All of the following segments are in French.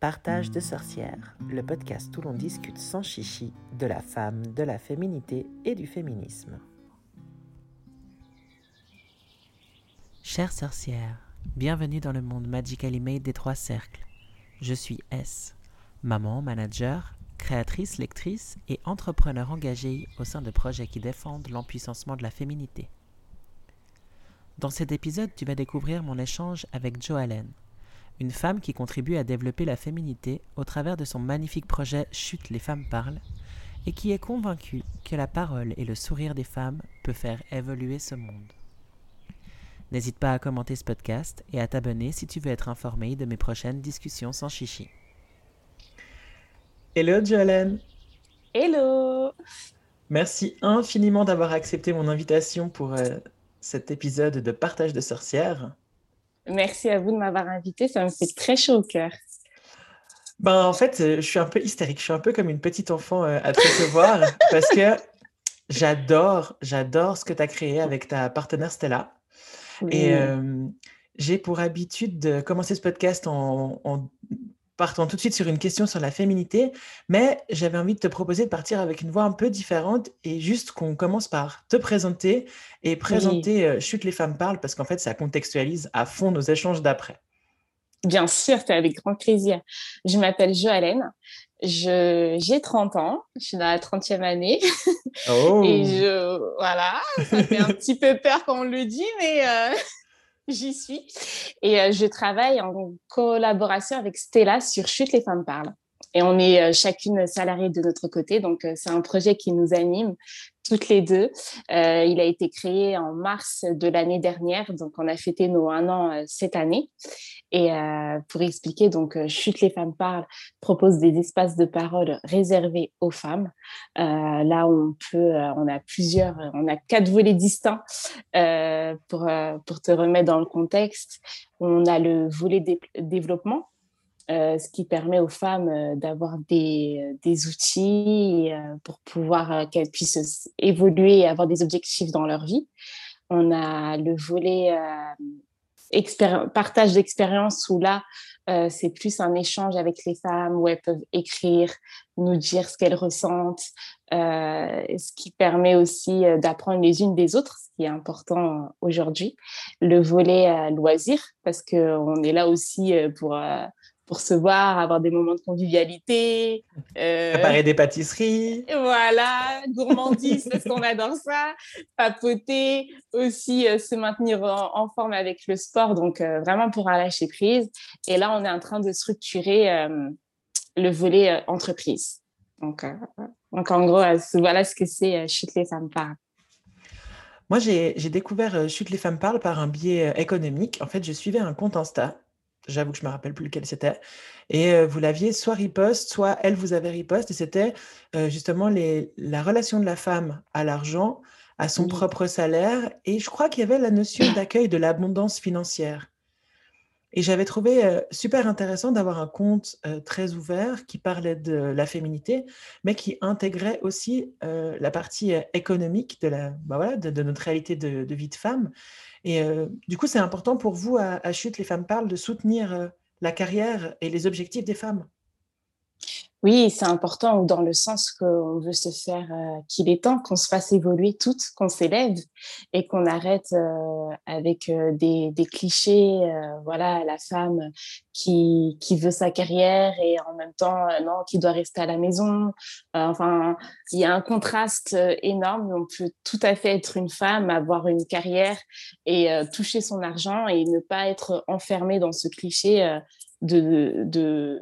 Partage de sorcières, le podcast où l'on discute sans chichi de la femme, de la féminité et du féminisme. Chères sorcières, bienvenue dans le monde Magically Made des trois cercles. Je suis S, maman, manager, créatrice, lectrice et entrepreneur engagée au sein de projets qui défendent l'empuissancement de la féminité. Dans cet épisode, tu vas découvrir mon échange avec Jo Allen, une femme qui contribue à développer la féminité au travers de son magnifique projet Chute les femmes parlent, et qui est convaincue que la parole et le sourire des femmes peut faire évoluer ce monde. N'hésite pas à commenter ce podcast et à t'abonner si tu veux être informé de mes prochaines discussions sans chichi. Hello Jolene Hello Merci infiniment d'avoir accepté mon invitation pour euh, cet épisode de Partage de sorcières. Merci à vous de m'avoir invité. Ça me fait très chaud au cœur. Ben, en fait, euh, je suis un peu hystérique. Je suis un peu comme une petite enfant euh, à te recevoir parce que j'adore, j'adore ce que tu as créé avec ta partenaire Stella. Et euh, j'ai pour habitude de commencer ce podcast en, en partons tout de suite sur une question sur la féminité, mais j'avais envie de te proposer de partir avec une voix un peu différente et juste qu'on commence par te présenter et présenter euh, Chute les femmes parlent parce qu'en fait, ça contextualise à fond nos échanges d'après. Bien sûr, c'est avec grand plaisir. Je m'appelle Joalène, j'ai 30 ans, je suis dans la 30e année. Oh. et je, voilà, ça fait un petit peu peur quand on le dit, mais euh, j'y suis. Et euh, je travaille en collaboration avec Stella sur Chute les femmes parlent. Et on est euh, chacune salariée de notre côté, donc euh, c'est un projet qui nous anime toutes les deux. il a été créé en mars de l'année dernière, donc on a fêté nos un an cette année. Et euh, pour expliquer, donc, euh, Chute les femmes parlent propose des espaces de parole réservés aux femmes. Euh, là, on peut, on a plusieurs, on a quatre volets distincts pour te remettre dans le contexte. On a le volet développement, ce qui permet aux femmes d'avoir des, des, outils pour pouvoir qu'elles puissent évoluer et avoir des objectifs dans leur vie. On a le volet partage d'expérience où là, euh, c'est plus un échange avec les femmes où elles peuvent écrire, nous dire ce qu'elles ressentent, euh, ce qui permet aussi euh, d'apprendre les unes des autres, ce qui est important aujourd'hui. Le volet loisir, parce qu'on est là aussi pour pour se voir, avoir des moments de convivialité. Euh, Préparer des pâtisseries. Voilà, gourmandise parce qu'on adore ça. Papoter, aussi euh, se maintenir en, forme avec le sport, donc euh, vraiment pour lâcher prise. Et là, on est en train de structurer le volet entreprise. Donc, donc, en gros, voilà ce que c'est Chute les femmes parlent. Moi, j'ai découvert Chute les femmes parlent par un biais économique. En fait, je suivais un compte Insta J'avoue que je me rappelle plus lequel c'était. Et vous l'aviez soit riposte, soit elle vous avait riposte. Et c'était justement les, la relation de la femme à l'argent, à son propre salaire. Et je crois qu'il y avait la notion d'accueil de l'abondance financière. Et j'avais trouvé super intéressant d'avoir un compte très ouvert qui parlait de la féminité, mais qui intégrait aussi la partie économique de, la, bah voilà, de, notre réalité de, de, vie de femme. Et du coup, c'est important pour vous, à, Chute, les femmes parlent, de soutenir la carrière et les objectifs des femmes. Oui, c'est important dans le sens qu'on veut se faire euh, qu'il est temps qu'on se fasse évoluer toutes, qu'on s'élève et qu'on arrête euh, avec euh, des, des, clichés. voilà, la femme qui, qui veut sa carrière et en même temps, non, qui doit rester à la maison. enfin, il y a un contraste énorme. On peut tout à fait être une femme, avoir une carrière et toucher son argent et ne pas être enfermée dans ce cliché de de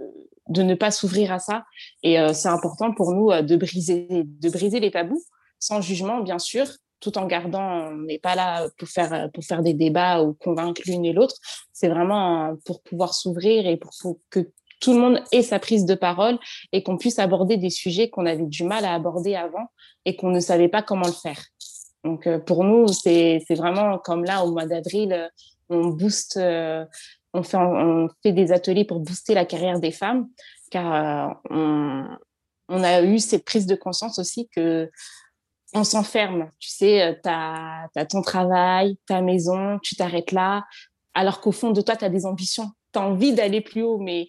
ne pas s'ouvrir à ça. Et euh, c'est important pour nous euh, de, briser, de briser les tabous, sans jugement, bien sûr, tout en gardant, on n'est pas là pour faire, pour faire des débats ou convaincre l'une et l'autre. C'est vraiment pour pouvoir s'ouvrir et pour, que tout le monde ait sa prise de parole et qu'on puisse aborder des sujets qu'on avait du mal à aborder avant et qu'on ne savait pas comment le faire. Donc, euh, pour nous, c'est vraiment comme là, au mois d'avril, on booste on fait, on fait des ateliers pour booster la carrière des femmes, car euh, on, a eu cette prise de conscience aussi que on s'enferme. Tu sais, euh, tu as, ton travail, ta maison, tu t'arrêtes là, alors qu'au fond de toi, tu as des ambitions. Tu as envie d'aller plus haut, mais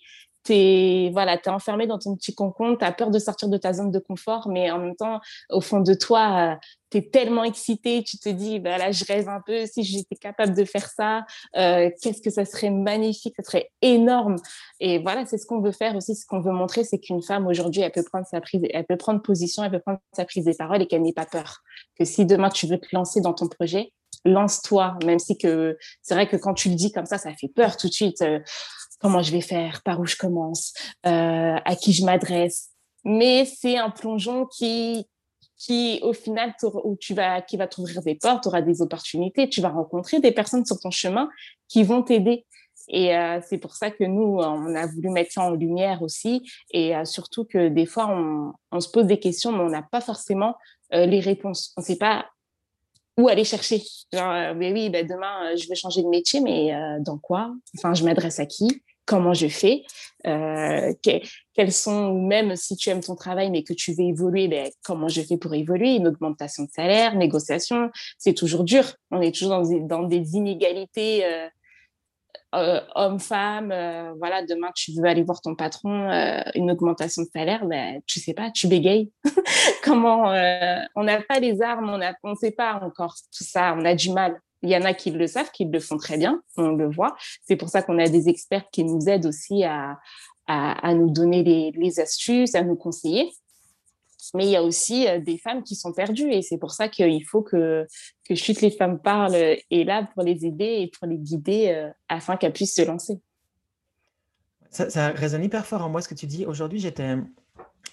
es, voilà, es enfermé dans ton petit concombre, tu as peur de sortir de ta zone de confort, mais en même temps, au fond de toi, tu es tellement excité, tu te dis, bah là, je rêve un peu, si j'étais capable de faire ça, euh, qu'est-ce que ça serait magnifique, ça serait énorme. Et voilà, c'est ce qu'on veut faire aussi, ce qu'on veut montrer, c'est qu'une femme aujourd'hui, elle peut prendre elle peut prendre position, elle peut prendre sa prise des paroles et qu'elle n'ait pas peur. Que si demain tu veux te lancer dans ton projet, lance-toi, même si que c'est vrai que quand tu le dis comme ça, ça fait peur tout de suite. Euh, comment je vais faire, par où je commence, euh, à qui je m'adresse. Mais c'est un plongeon qui, qui au final, tu vas, qui va t'ouvrir des portes, tu auras des opportunités, tu vas rencontrer des personnes sur ton chemin qui vont t'aider. Et euh, c'est pour ça que nous, on a voulu mettre ça en lumière aussi. Et euh, surtout que des fois, on, se pose des questions, mais on n'a pas forcément euh, les réponses. On ne sait pas où aller chercher. Genre, mais oui, ben demain, je vais changer de métier, mais dans quoi? Enfin, je m'adresse à qui? Comment je fais, euh, sont, même si tu aimes ton travail mais que tu veux évoluer, ben, comment je fais pour évoluer, une augmentation de salaire, négociation, c'est toujours dur. On est toujours dans des, inégalités euh, euh, homme-femme. voilà, demain tu veux aller voir ton patron, une augmentation de salaire, ben, tu sais pas, tu bégayes. comment On n'a pas les armes, on ne sait pas encore tout ça, on a du mal. Il y en a qui le savent, qui le font très bien, on le voit. C'est pour ça qu'on a des experts qui nous aident aussi à, à, nous donner les, astuces, à nous conseiller. Mais il y a aussi euh, des femmes qui sont perdues et c'est pour ça qu'il faut que, que Chute les femmes parlent est là pour les aider et pour les guider euh, afin qu'elles puissent se lancer. Ça, résonne hyper fort en moi ce que tu dis. Aujourd'hui, j'étais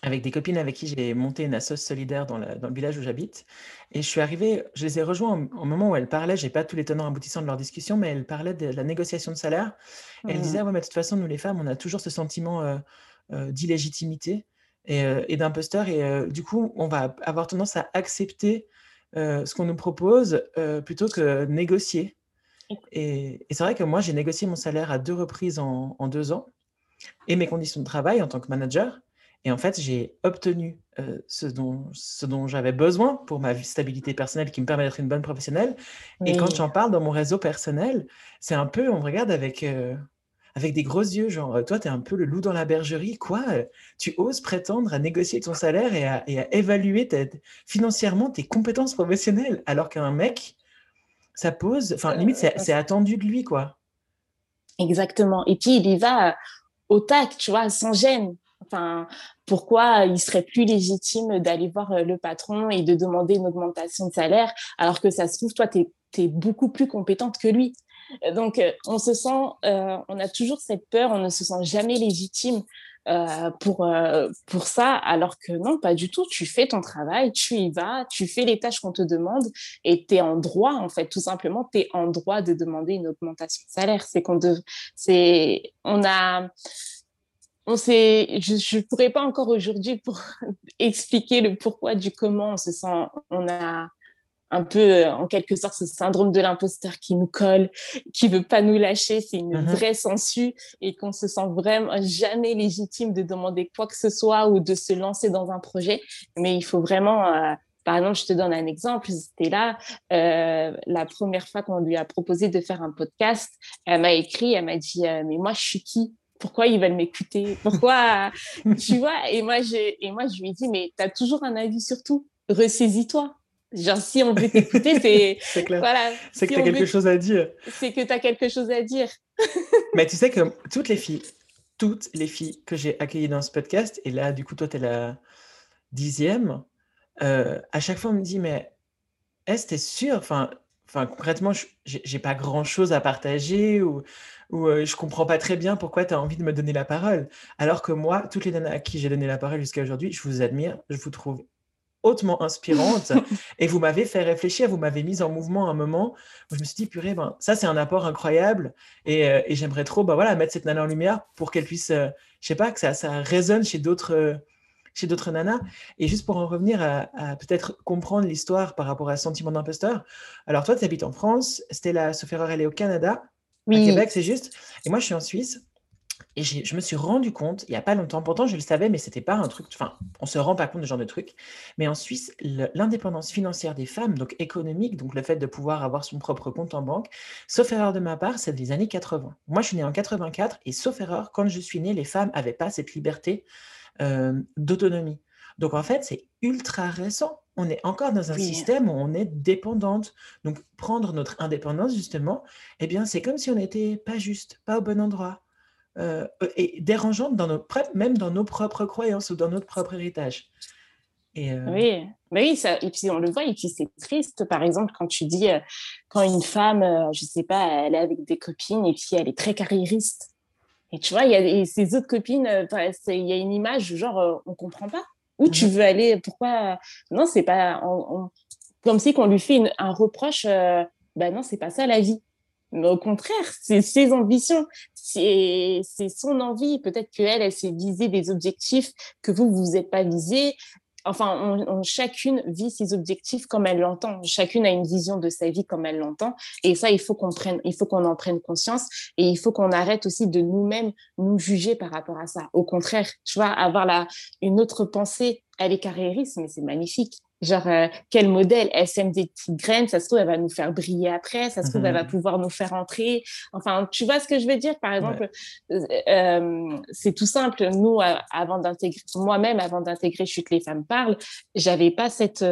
avec des copines avec qui j'ai monté une assoce solidaire dans, dans, le village où j'habite. Et je suis arrivée, je les ai rejoints au, moment où elles parlaient, j'ai pas tous les tenants aboutissants de leur discussion, mais elles parlaient de la négociation de salaire. elles disaient, ouais, mais de toute façon, nous les femmes, on a toujours ce sentiment euh, euh, d'illégitimité et, euh, et d'imposteur. Et du coup, on va avoir tendance à accepter ce qu'on nous propose plutôt que négocier. Et, c'est vrai que moi, j'ai négocié mon salaire à deux reprises en, en deux ans et mes conditions de travail en tant que manager. Et en fait, j'ai obtenu euh, ce dont, ce dont j'avais besoin pour ma stabilité personnelle qui me permet d'être une bonne professionnelle. Et quand j'en parle dans mon réseau personnel, c'est un peu, on me regarde avec, euh, avec des gros yeux, genre, euh, toi, tu es un peu le loup dans la bergerie. Quoi Tu oses prétendre à négocier ton salaire et à, et à évaluer financièrement tes compétences professionnelles, alors qu'un mec, ça pose, enfin, limite, c'est attendu de lui, quoi. Exactement. Et puis, il y va au tac, tu vois, sans gêne. Enfin, pourquoi il serait plus légitime d'aller voir euh, le patron et de demander une augmentation de salaire alors que ça se trouve, toi, tu es, beaucoup plus compétente que lui? Donc, euh, on se sent, euh, on a toujours cette peur, on ne se sent jamais légitime pour, pour ça, alors que non, pas du tout. Tu fais ton travail, tu y vas, tu fais les tâches qu'on te demande et tu es en droit, en fait, tout simplement, tu es en droit de demander une augmentation de salaire. C'est qu'on a, on sait, je ne pourrais pas encore aujourd'hui pour expliquer le pourquoi du comment on se sent, on a un peu, euh, en quelque sorte, ce syndrome de l'imposteur qui nous colle, qui veut pas nous lâcher, c'est une mm-hmm. vraie censure et qu'on se sent vraiment jamais légitime de demander quoi que ce soit ou de se lancer dans un projet. Mais il faut vraiment, euh, par exemple, je te donne un exemple, c'était là, euh, la première fois qu'on lui a proposé de faire un podcast, elle m'a écrit, elle m'a dit, mais moi, je suis qui? Pourquoi ils veulent m'écouter? Pourquoi Tu vois? Et moi, je, et moi, je lui ai dit, mais tu as toujours un avis sur tout. Ressaisis-toi. Genre, si on veut t'écouter, c'est. c'est clair. Voilà. C'est que tu as quelque chose à dire. C'est que tu as quelque chose à dire. mais tu sais que toutes les filles, toutes les filles que j'ai accueillies dans ce podcast, et là, du coup, toi, tu es la dixième, euh, à chaque fois, on me dit, mais est-ce que tu es sûre? Enfin, enfin concrètement, j'ai pas grand chose à partager ou où je comprends pas très bien pourquoi tu as envie de me donner la parole. Alors que moi, toutes les nanas à qui j'ai donné la parole jusqu'à aujourd'hui, je vous admire, je vous trouve hautement inspirante et vous m'avez fait réfléchir, vous m'avez mise en mouvement à un moment où je me suis dit, purée, ben, ça c'est un apport incroyable et, et j'aimerais trop ben, voilà, mettre cette nana en lumière pour qu'elle puisse, je sais pas, que ça, ça résonne chez d'autres chez d'autres nanas. Et juste pour en revenir à, à peut-être comprendre l'histoire par rapport à Sentiment d'imposteur, alors toi, tu habites en France, Stella, sauf erreur, elle est au Canada. Oui. Québec, c'est juste. Et moi, je suis en Suisse. Et je me suis rendu compte, il n'y a pas longtemps, pourtant je le savais, mais c'était pas un truc, enfin, on se rend pas compte de ce genre de truc. Mais en Suisse, l'indépendance financière des femmes, donc économique, donc le fait de pouvoir avoir son propre compte en banque, sauf erreur de ma part, c'est des années 80. Moi, je suis née en 84 et sauf erreur, quand je suis née, les femmes n'avaient pas cette liberté euh, d'autonomie. Donc en fait, c'est ultra récent. On est encore dans un système où on est dépendante. Donc prendre notre indépendance, justement, eh bien, c'est comme si on n'était pas juste, pas au bon endroit euh, et dérangeante dans nos, même dans nos propres croyances ou dans notre propre héritage. Et euh, Oui, mais oui ça, et puis on le voit, et puis c'est triste, par exemple, quand tu dis, euh, quand une femme, je ne sais pas, elle est avec des copines et puis elle est très carriériste. Et tu vois, il y a ses autres copines, il y a une image, genre, on ne comprend pas. Où tu mhm. veux aller Pourquoi Non, c'est pas. comme si qu'on lui fait un reproche. ben non, c'est pas ça la vie. Mais au contraire, c'est ses ambitions, c'est son envie. Peut-être qu'elle, elle s'est visée des objectifs que vous, vous n'êtes pas visés. Enfin, on, chacune vit ses objectifs comme elle l'entend. Chacune a une vision de sa vie comme elle l'entend. Et ça, il faut qu'on prenne, en prenne conscience. Et il faut qu'on arrête aussi de nous-mêmes nous juger par rapport à ça. Au contraire, tu vois, avoir la, une autre pensée. Elle est carriériste, mais c'est magnifique. Genre, euh, quel modèle? Elle sème des petites graines, ça se trouve, elle va nous faire briller après, ça se trouve, elle va mhm. pouvoir nous faire entrer. Enfin, tu vois ce que je veux dire? Par exemple, euh, euh, c'est tout simple. Nous, avant d'intégrer, moi-même, avant d'intégrer Chute les femmes parlent, j'avais pas cette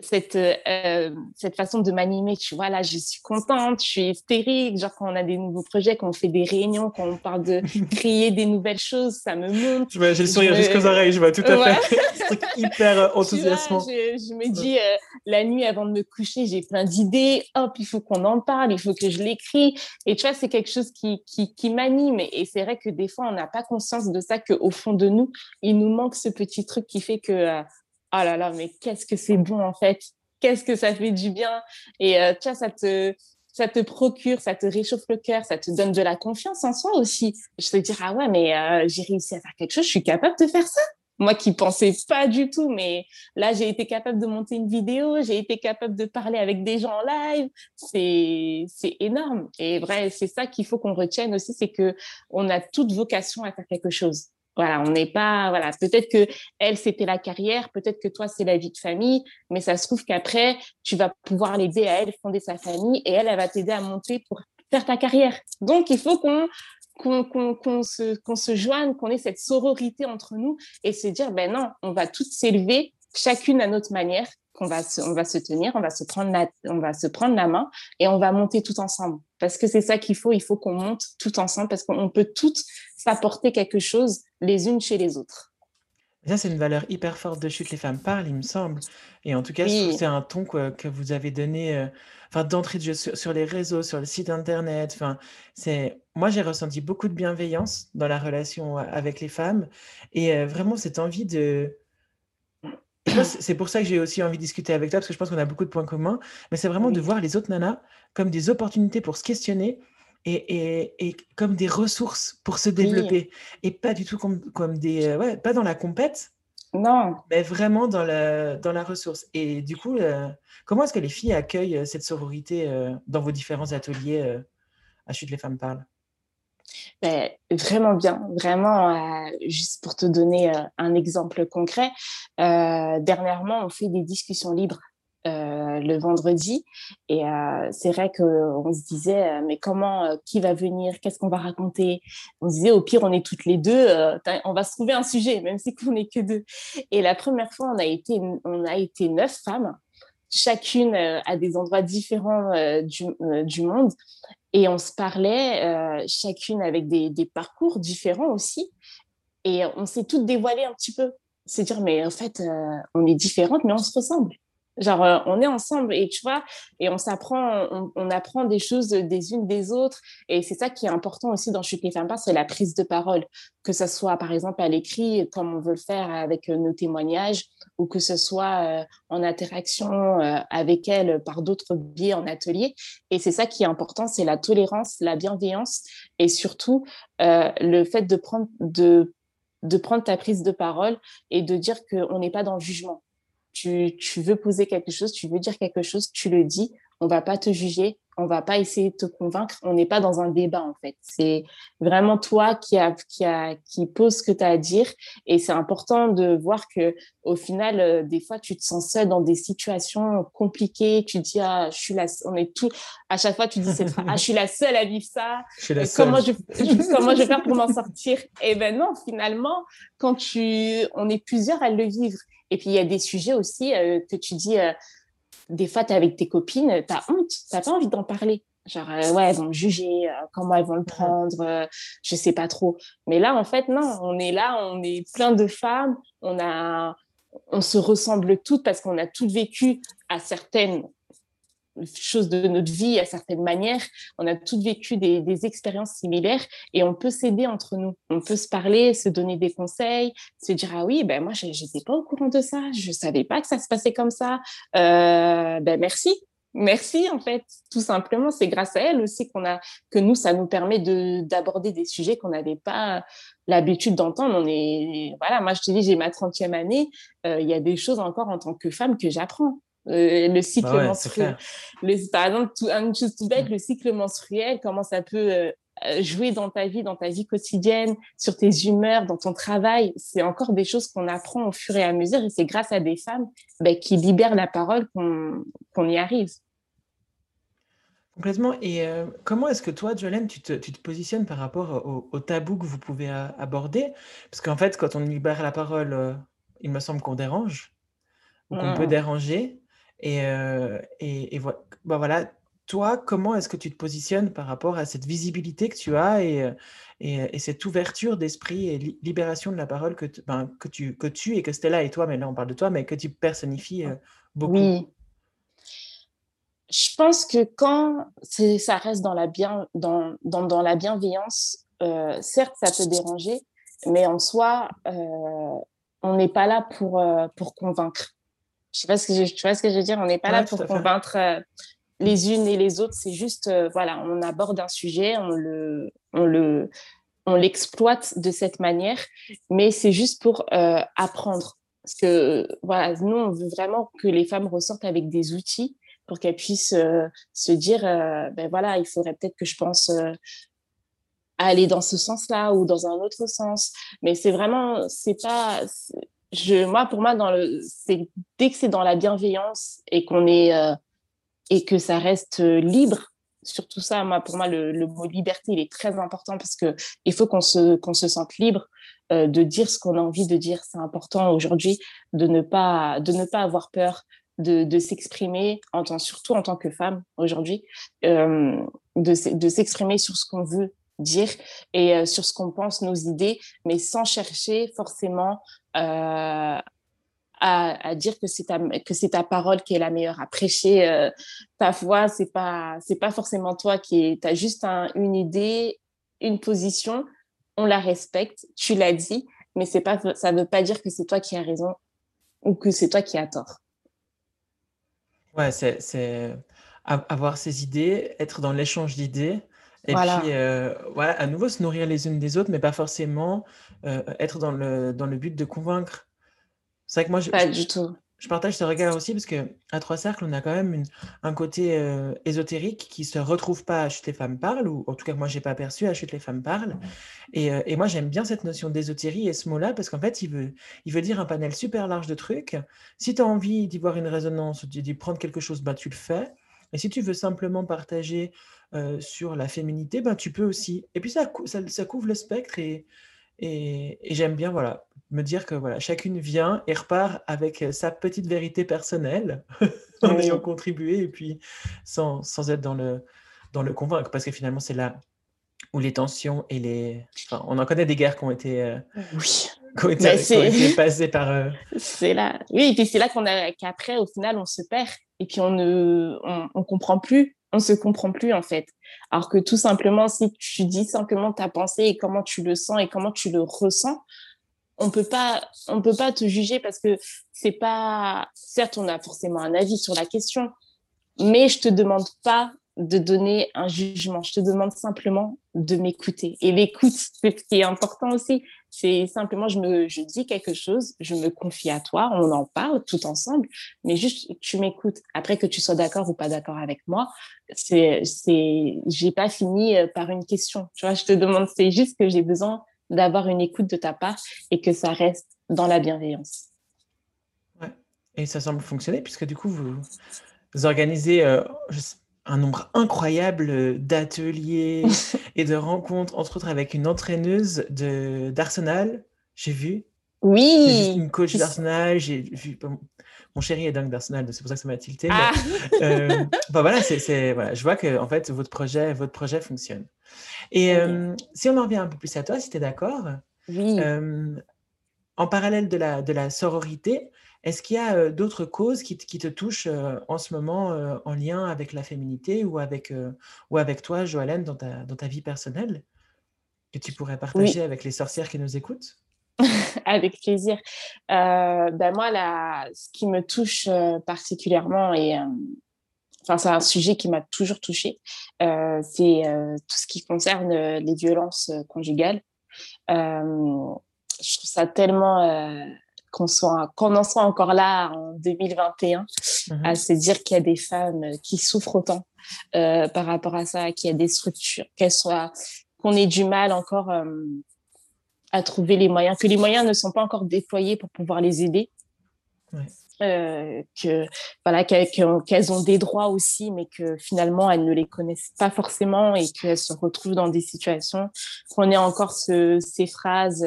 cette, euh, cette façon de m'animer. Tu vois, là, je suis contente, je suis hystérique. Genre, quand on a des nouveaux projets, quand on fait des réunions, quand on parle de créer des nouvelles choses, ça me monte. J'ai le sourire jusqu'aux oreilles, je vois tout à fait. C'est hyper euh, enthousiasmant. je, me dis, euh, la nuit avant de me coucher, j'ai plein d'idées. Hop, il faut qu'on en parle, il faut que je l'écris. Et tu vois, c'est quelque chose qui, qui, qui m'anime. Et c'est vrai que des fois, on n'a pas conscience de ça, qu'au fond de nous, il nous manque ce petit truc qui fait que ah là là, mais qu'est-ce que c'est bon en fait, qu'est-ce que ça fait du bien. Et euh, tu vois, ça te, ça te procure, ça te réchauffe le cœur, ça te donne de la confiance en soi aussi. Je te dire, ah ouais, mais euh, j'ai réussi à faire quelque chose, je suis capable de faire ça. Moi qui pensais pas du tout, mais là, j'ai été capable de monter une vidéo, j'ai été capable de parler avec des gens en live. C'est, c'est énorme. Et vrai, c'est ça qu'il faut qu'on retienne aussi, c'est que on a toute vocation à faire quelque chose. Voilà, on n'est pas, voilà, peut-être que elle c'était la carrière, peut-être que toi c'est la vie de famille, mais ça se trouve qu'après tu vas pouvoir l'aider à elle fonder sa famille et elle, elle va t'aider à monter pour faire ta carrière. Donc il faut qu'on qu'on se, qu'on se joigne, qu'on ait cette sororité entre nous et se dire ben non, on va toutes s'élever chacune à notre manière, qu'on va se, on va se tenir, on va se prendre la, on va se prendre la main et on va monter tout ensemble. Parce que c'est ça qu'il faut, il faut qu'on monte tout ensemble parce qu'on peut toutes s'apporter quelque chose les unes chez les autres. Ça, c'est une valeur hyper forte de Chute les femmes parlent, il me semble. Et en tout cas, c'est un ton que vous avez donné euh, enfin, d'entrée de jeu sur, les réseaux, sur le site internet. Enfin, c'est, moi, j'ai ressenti beaucoup de bienveillance dans la relation euh, avec les femmes et euh, vraiment cette envie de, c'est pour ça que j'ai aussi envie de discuter avec toi, parce que je pense qu'on a beaucoup de points communs. Mais c'est vraiment de voir les autres nanas comme des opportunités pour se questionner et, comme des ressources pour se développer. Et pas du tout comme, comme des. Euh, ouais, pas dans la compète. Non. Mais vraiment dans la, dans la ressource. Et du coup, euh, comment est-ce que les filles accueillent euh, cette sororité dans vos différents ateliers à Chute les femmes parlent? Ben, vraiment bien, vraiment, euh, juste pour te donner euh, un exemple concret, euh, dernièrement, on fait des discussions libres le vendredi et c'est vrai qu'on se disait mais comment qui va venir qu'est-ce qu'on va raconter? On se disait au pire on est toutes les deux on va se trouver un sujet même si on n'est que deux. Et la première fois on a été on a été neuf femmes chacune à des endroits différents du, du monde et on se parlait euh, chacune avec des, parcours différents aussi. Et on s'est toutes dévoilées un petit peu. C'est dire, mais en fait, euh, on est différentes, mais on se ressemble. Genre, euh, on est ensemble et tu vois, et on s'apprend, on, apprend des choses des unes des autres. Et c'est ça qui est important aussi dans Chute les femmes c'est la prise de parole. Que ce soit, par exemple, à l'écrit, comme on veut le faire avec euh, nos témoignages, ou que ce soit euh, en interaction avec elles par d'autres biais en atelier. Et c'est ça qui est important, c'est la tolérance, la bienveillance et surtout le fait de prendre, de, de prendre ta prise de parole et de dire qu'on n'est pas dans le jugement tu, veux poser quelque chose, tu veux dire quelque chose, tu le dis. On va pas te juger on va pas essayer de te convaincre. On n'est pas dans un débat en fait. C'est vraiment toi qui a, qui a, qui pose ce que tu as à dire. Et c'est important de voir que au final, euh, des fois, tu te sens seul dans des situations compliquées. Tu dis ah, je suis la, on est tout. À chaque fois, tu dis cette ah, je suis la seule à vivre ça. Comment je, comment je vais faire pour m'en sortir? Et ben non, finalement, quand tu, on est plusieurs à le vivre. Et puis il y a des sujets aussi euh, que tu dis. Euh, des fois, tu avec tes copines, tu as honte, tu pas envie d'en parler. Genre, euh, ouais, elles vont me juger, comment elles vont le prendre, je sais pas trop. Mais là, en fait, non, on est là, on est plein de femmes, on, a, on se ressemble toutes parce qu'on a toutes vécu à certaines choses de notre vie à certaines manières. On a toutes vécu des, expériences similaires et on peut s'aider entre nous. On peut se parler, se donner des conseils, se dire ah oui, ben moi j'étais pas au courant de ça, je savais pas que ça se passait comme ça. Euh, ben merci. Merci en fait, tout simplement. C'est grâce à elle aussi qu'on a que nous, ça nous permet de d'aborder des sujets qu'on n'avait pas l'habitude d'entendre. On est voilà, moi je te dis, j'ai ma 30e année. Euh, il y a des choses encore en tant que femme que j'apprends. Euh, le cycle bah menstruel. par exemple, tout, une chose tout bête, le cycle menstruel, comment ça peut euh, euh, jouer dans ta vie, dans ta vie quotidienne, sur tes humeurs, dans ton travail. C'est encore des choses qu'on apprend au fur et à mesure et c'est grâce à des femmes ben, qui libèrent la parole qu'on y arrive. Complètement. Et comment est-ce que toi, Jolene, tu te, tu te positionnes par rapport au, au, tabou que vous pouvez aborder? Parce qu'en fait, quand on libère la parole, il me semble qu'on dérange, ou qu'on peut mmh. déranger. Et, et, bah, voilà, toi, comment est-ce que tu te positionnes par rapport à cette visibilité que tu as et, et, cette ouverture d'esprit et libération de la parole que, ben, que, tu, que tu et que Stella et toi, mais là on parle de toi, mais que tu personnifies beaucoup? Oui. Je pense que quand ça reste dans la, bien, dans, dans, dans la bienveillance, certes, ça peut déranger, mais en soi, on n'est pas là pour, pour convaincre. Je sais pas ce que je, tu vois ce que je veux dire. On n'est pas là pour convaincre euh, les unes et les autres. C'est juste, euh, voilà, on aborde un sujet, on le, on le, on l'exploite de cette manière, mais c'est juste pour euh, apprendre. Parce que voilà, nous, on veut vraiment que les femmes ressortent avec des outils pour qu'elles puissent se dire, ben voilà, il faudrait peut-être que je pense aller dans ce sens-là ou dans un autre sens. Mais c'est vraiment, c'est pas, moi, pour moi, c'est dès que c'est dans la bienveillance et qu'on est euh, et que ça reste euh, libre, surtout ça, moi, pour moi, le, mot liberté, il est très important parce que il faut qu'on se qu'on se sente libre euh, de dire ce qu'on a envie de dire. C'est important aujourd'hui de ne pas de ne pas avoir peur de, s'exprimer, en tant, surtout en tant que femme aujourd'hui, de, de s'exprimer sur ce qu'on veut dire et sur ce qu'on pense, nos idées, mais sans chercher forcément euh, à, dire que c'est ta que c'est ta parole qui est la meilleure. À prêcher euh, ta foi c'est pas c'est pas forcément toi qui est as juste une idée une position. On la respecte. Tu l'as dit mais c'est pas ça veut pas dire que c'est toi qui as raison ou que c'est toi qui as tort. Ouais c'est avoir ses idées être dans l'échange d'idées et puis, euh, voilà, à nouveau, se nourrir les unes des autres, mais pas forcément euh, être dans le, dans le but de convaincre. C'est vrai que moi, je, pas du tout. Je partage ce regard aussi parce que à Trois Cercles, on a quand même une, un côté euh, ésotérique qui se retrouve pas à Chute les femmes parlent, ou en tout cas, moi, j'ai pas perçu à Chute les femmes parlent. Et, et moi, j'aime bien cette notion d'ésotérie et ce mot-là parce qu'en fait, il veut, il veut dire un panel super large de trucs. Si tu as envie d'y voir une résonance, d'y prendre quelque chose, bah, tu le fais. Et si tu veux simplement partager euh, sur la féminité, ben, tu peux aussi. Et puis ça, ça, couvre le spectre et, et, j'aime bien voilà, me dire que voilà, chacune vient et repart avec sa petite vérité personnelle en ayant contribué et puis sans, sans, être dans le, dans le convaincre parce que finalement c'est là où les tensions et les... Enfin, on en connaît des guerres qui ont été... Euh, oui. Qui ont été, passées par... Euh, c'est là. Oui, et puis c'est là qu'on a qu'après, au final, on se perd et puis on ne on, comprend plus on se comprend plus en fait. Alors que tout simplement, si tu dis simplement ta pensée et comment tu le sens et comment tu le ressens, on peut pas, on peut pas te juger parce que c'est pas, certes, on a forcément un avis sur la question, mais je te demande pas de donner un jugement. Je te demande simplement de m'écouter. Et l'écoute, c'est ce qui est important aussi. C'est simplement, je me, je dis quelque chose, je me confie à toi, on en parle tout ensemble, mais juste tu m'écoutes. Après que tu sois d'accord ou pas d'accord avec moi, c'est, c'est, j'ai pas fini euh, par une question. Tu vois, je te demande, c'est juste que j'ai besoin d'avoir une écoute de ta part et que ça reste dans la bienveillance. Et ça semble fonctionner puisque du coup vous, organisez, euh, un nombre incroyable euh, d'ateliers et de rencontres, entre autres avec une entraîneuse d'Arsenal, j'ai vu. Oui. Une coach d'Arsenal, j'ai vu. Mon chéri est dingue d'Arsenal, c'est pour ça que ça m'a tilté. Ah. Euh, voilà, c'est, voilà, je vois que en fait votre projet, votre projet fonctionne. Et euh, si on en revient un peu plus à toi, si tu es d'accord, oui. en parallèle de la, de la sororité, est-ce qu'il y a d'autres causes qui, te touchent en ce moment en lien avec la féminité ou avec, ou avec toi, Joëlène, dans ta, dans ta vie personnelle, que tu pourrais partager avec les sorcières qui nous écoutent? Avec plaisir. ben moi, là, ce qui me touche particulièrement, et enfin, c'est un sujet qui m'a toujours touchée, c'est tout ce qui concerne les violences conjugales. je trouve ça tellement qu'on soit qu'on en soit encore là en 2021 mhm. à se dire qu'il y a des femmes qui souffrent autant euh, par rapport à ça, qu'il y a des structures, qu'elles soient qu'on ait du mal encore euh, à trouver les moyens, que les moyens ne sont pas encore déployés pour pouvoir les aider. Euh, que voilà qu'elles ont des droits aussi mais que finalement elles ne les connaissent pas forcément et qu'elles se retrouvent dans des situations qu'on ait encore ce, ces phrases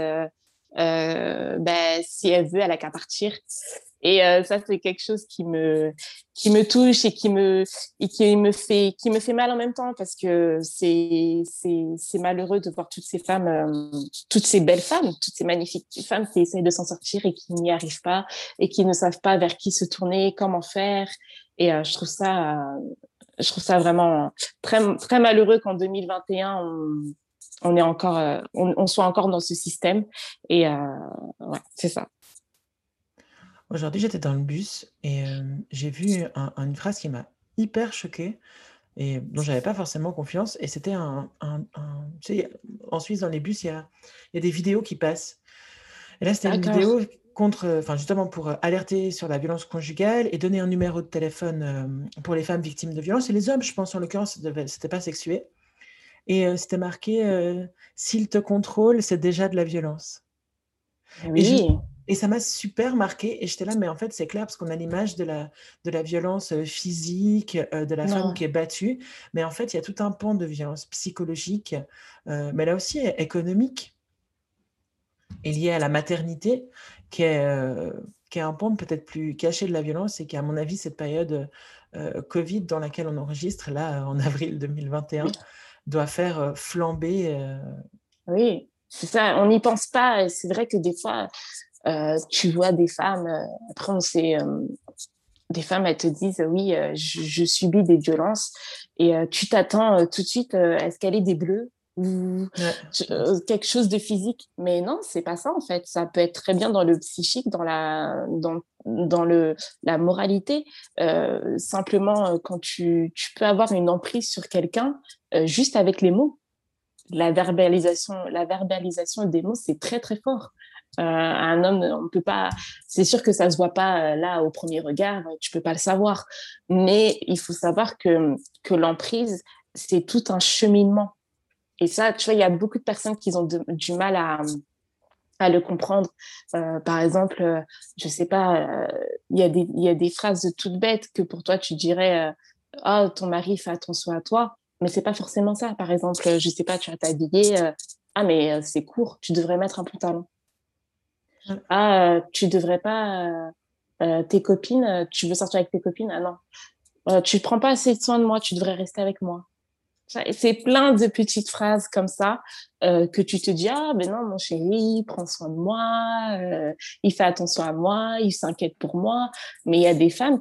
ben, si elle veut, elle a qu'à partir. Et euh, ça, c'est quelque chose qui me, qui me touche et qui me, et qui me fait, qui me fait mal en même temps parce que c'est, c'est, c'est malheureux de voir toutes ces femmes, euh, toutes ces belles femmes, toutes ces magnifiques femmes qui essayent de s'en sortir et qui n'y arrivent pas et qui ne savent pas vers qui se tourner, comment faire. Et je trouve ça, je trouve ça vraiment très, très malheureux qu'en 2021, on, on est encore, euh, on, soit encore dans ce système. Et euh, ouais, c'est ça. Aujourd'hui, j'étais dans le bus et euh, j'ai vu une phrase qui m'a hyper choquée et dont j'avais pas forcément confiance. Et c'était un, tu sais, en Suisse, dans les bus, il y a, y a, des vidéos qui passent. Et là, c'était une vidéo contre, enfin, justement pour alerter sur la violence conjugale et donner un numéro de téléphone pour les femmes victimes de violence. Et les hommes, je pense, en l'occurrence, c'était pas sexué. Et c'était marqué S'il te contrôle, c'est déjà de la violence. Oui. Et, ça m'a super marqué. Et j'étais là, mais en fait, c'est clair, parce qu'on a l'image de la, de la violence physique, de la femme qui est battue. Mais en fait, il y a tout un pan de violence psychologique, mais là aussi économique, et lié à la maternité, qui est, qui est un pan peut-être plus caché de la violence et qui, à mon avis, cette période Covid dans laquelle on enregistre, là, en avril 2021 doit faire euh, flamber. Euh, oui, c'est ça, on n'y pense pas. C'est vrai que des fois, euh, tu vois des femmes, après on sait, des femmes, elles te disent oui, je, subis des violences et tu t'attends tout de suite à ce qu'elle des bleus ou quelque chose de physique. Mais non, c'est pas ça en fait. Ça peut être très bien dans le psychique, dans la, dans, dans le, la moralité. simplement, quand tu, tu, peux avoir une emprise sur quelqu'un euh, juste avec les mots. La verbalisation, la verbalisation des mots, c'est très très fort. Euh, un homme, on peut pas. C'est sûr que ça se voit pas euh, là au premier regard, tu peux pas le savoir. Mais il faut savoir que que l'emprise, c'est tout un cheminement. Et ça, tu vois, il y a beaucoup de personnes qui ont du mal à à le comprendre. par exemple, je sais pas, il y, a des, y a des phrases toutes bêtes que pour toi, tu dirais Oh, ton mari fait attention à toi mais c'est pas forcément ça. Par exemple, je sais pas, tu vas t'habiller, euh, ah mais euh, c'est court, tu devrais mettre un pantalon. Ah, euh, tu devrais pas, tes copines, tu veux sortir avec tes copines, ah non, tu prends pas assez de soin de moi, tu devrais rester avec moi. C'est plein de petites phrases comme ça que tu te dis ah ben non mon chéri il prend soin de moi, il fait attention à moi, il s'inquiète pour moi. Mais il y a des femmes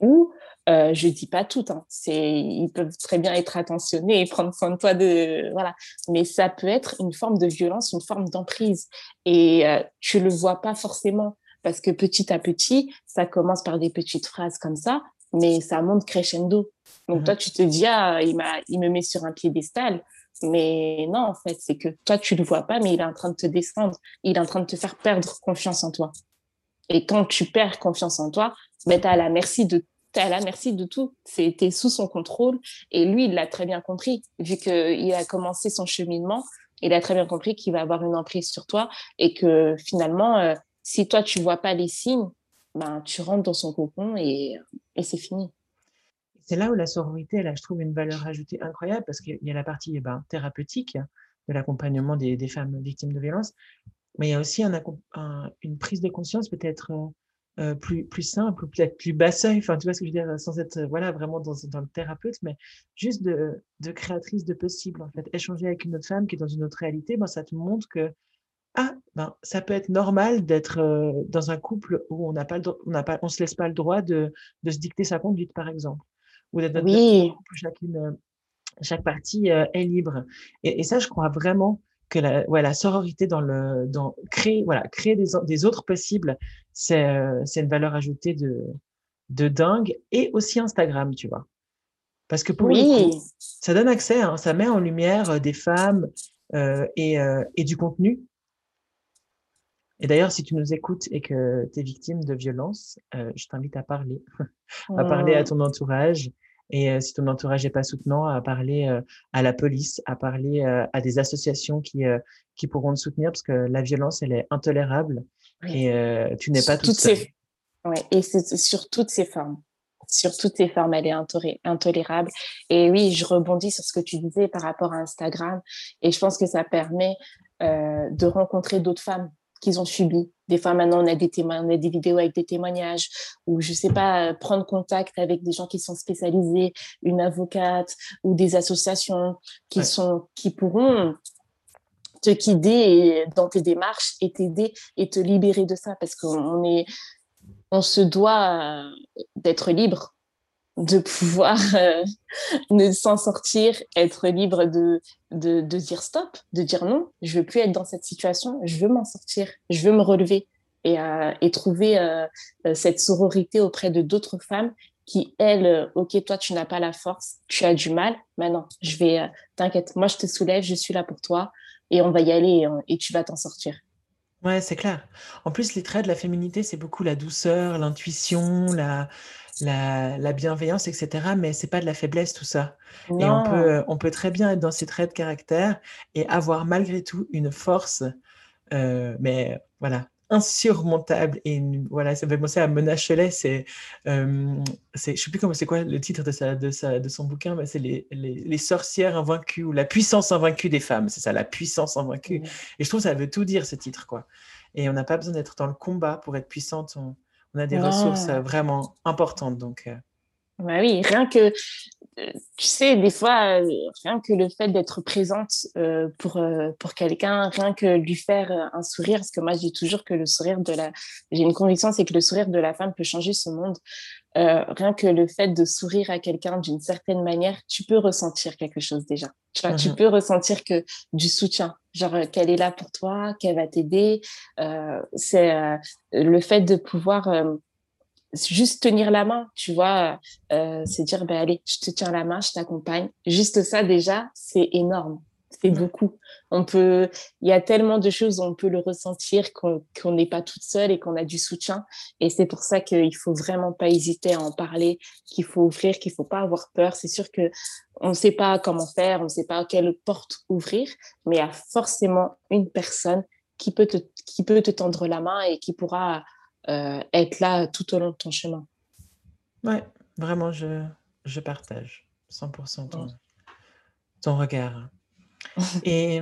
où euh, je dis pas tout, hein. ils peuvent très bien être attentionnés et prendre soin de toi, de, voilà. Mais ça peut être une forme de violence, une forme d'emprise. Et euh, tu le vois pas forcément parce que petit à petit, ça commence par des petites phrases comme ça. Mais ça monte crescendo. Donc, toi, tu te dis, ah, il, il me met sur un piédestal. Mais non, en fait, c'est que toi, tu ne le vois pas, mais il est en train de te descendre. Il est en train de te faire perdre confiance en toi. Et quand tu perds confiance en toi, ben, tu es à la merci de à la merci de tout. C'était sous son contrôle. Et lui, il l'a très bien compris. Vu qu'il a commencé son cheminement, il a très bien compris qu'il va avoir une emprise sur toi et que finalement, euh, si toi, tu vois pas les signes, ben, tu rentres dans son cocon et, c'est fini c'est là où la sororité, là, je trouve une valeur ajoutée incroyable parce qu'il y a la partie eh ben, thérapeutique de l'accompagnement des, femmes victimes de violences, mais il y a aussi une prise de conscience peut-être euh, euh, plus, plus simple, peut-être plus basseuil, enfin, tu vois ce que je veux dire, sans être voilà, vraiment dans, le thérapeute, mais juste de, créatrice de possible, en fait. Échanger avec une autre femme qui est dans une autre réalité, ben, ça te montre que ah, ben, ça peut être normal d'être euh, dans un couple où on n'a pas, on pas, on se laisse pas le droit de, de se dicter sa conduite, par exemple ou d'être oui. chacune, euh, chaque partie euh, est libre. Et, ça, je crois vraiment que la, ouais, la sororité dans le dans créer voilà créer des, des autres possibles c'est euh, c'est une valeur ajoutée de de dingue et aussi Instagram tu vois parce que pour oui. ça donne accès hein, ça met en lumière des femmes et, et du contenu et d'ailleurs, si tu nous écoutes et que tu es victime de violence, euh, je t'invite à parler, à parler à ton entourage. Et euh, si ton entourage n'est pas soutenant, à parler euh, à la police, à parler à des associations qui, qui pourront te soutenir parce que la violence, elle est intolérable et tu n'es pas toute seule. Ces... Ouais, et c'est sur toutes ces formes. Sur toutes ces formes, elle est intolérable. Et oui, je rebondis sur ce que tu disais par rapport à Instagram. Et je pense que ça permet de rencontrer d'autres femmes qu'ils ont subi. Des fois, maintenant, on a des témoins, on a des vidéos avec des témoignages, ou je sais pas, prendre contact avec des gens qui sont spécialisés, une avocate ou des associations qui sont, qui pourront te guider dans tes démarches et t'aider et te libérer de ça parce qu'on est, on se doit d'être libre de pouvoir euh, ne s'en sortir, être libre de, de, dire stop, de dire non, je veux plus être dans cette situation, je veux m'en sortir, je veux me relever et, euh, et trouver euh, cette sororité auprès de d'autres femmes qui, elles, ok, toi, tu n'as pas la force, tu as du mal, maintenant, je vais, t'inquiète, moi, je te soulève, je suis là pour toi et on va y aller et, tu vas t'en sortir. Ouais, c'est clair. En plus, les traits de la féminité, c'est beaucoup la douceur, l'intuition, la, la, bienveillance, etc. Mais c'est pas de la faiblesse tout ça. Et on peut, on peut très bien être dans ces traits de caractère et avoir malgré tout une force, euh, mais voilà, insurmontable. Et voilà, ça me fait penser à Mona Cholet. C'est, euh, c'est, je sais plus comment c'est quoi le titre de sa, de sa, de son bouquin, mais c'est les, les, sorcières invaincues ou la puissance invaincue des femmes. C'est ça, la puissance invaincue. Et je trouve que ça veut tout dire ce titre, quoi. Et on n'a pas besoin d'être dans le combat pour être puissante on a des ressources euh, vraiment importantes. Donc, euh. bah oui, rien que, euh, tu sais, des fois, rien que le fait d'être présente pour, pour quelqu'un, rien que lui faire un sourire, parce que moi, je dis toujours que le sourire de la... J'ai une conviction, c'est que le sourire de la femme peut changer ce monde. rien que le fait de sourire à quelqu'un d'une certaine manière, tu peux ressentir quelque chose déjà. Tu, vois, tu mmh peux ressentir que du soutien, genre euh, qu'elle est là pour toi, qu'elle va t'aider. Euh, c'est euh, le fait de pouvoir juste tenir la main, tu vois, c'est dire, ben allez, je te tiens la main, je t'accompagne. Juste ça déjà, c'est énorme c'est beaucoup. On peut, il y a tellement de choses où on peut le ressentir qu'on n'est pas toute seule et qu'on a du soutien. Et c'est pour ça qu'il faut vraiment pas hésiter à en parler, qu'il faut ouvrir, qu'il faut pas avoir peur. C'est sûr que on ne sait pas comment faire, on ne sait pas quelle porte ouvrir, mais il y a forcément une personne qui peut te, qui peut te tendre la main et qui pourra euh, être là tout au long de ton chemin. Ouais, vraiment, je, je partage 100% ton, ton regard. Et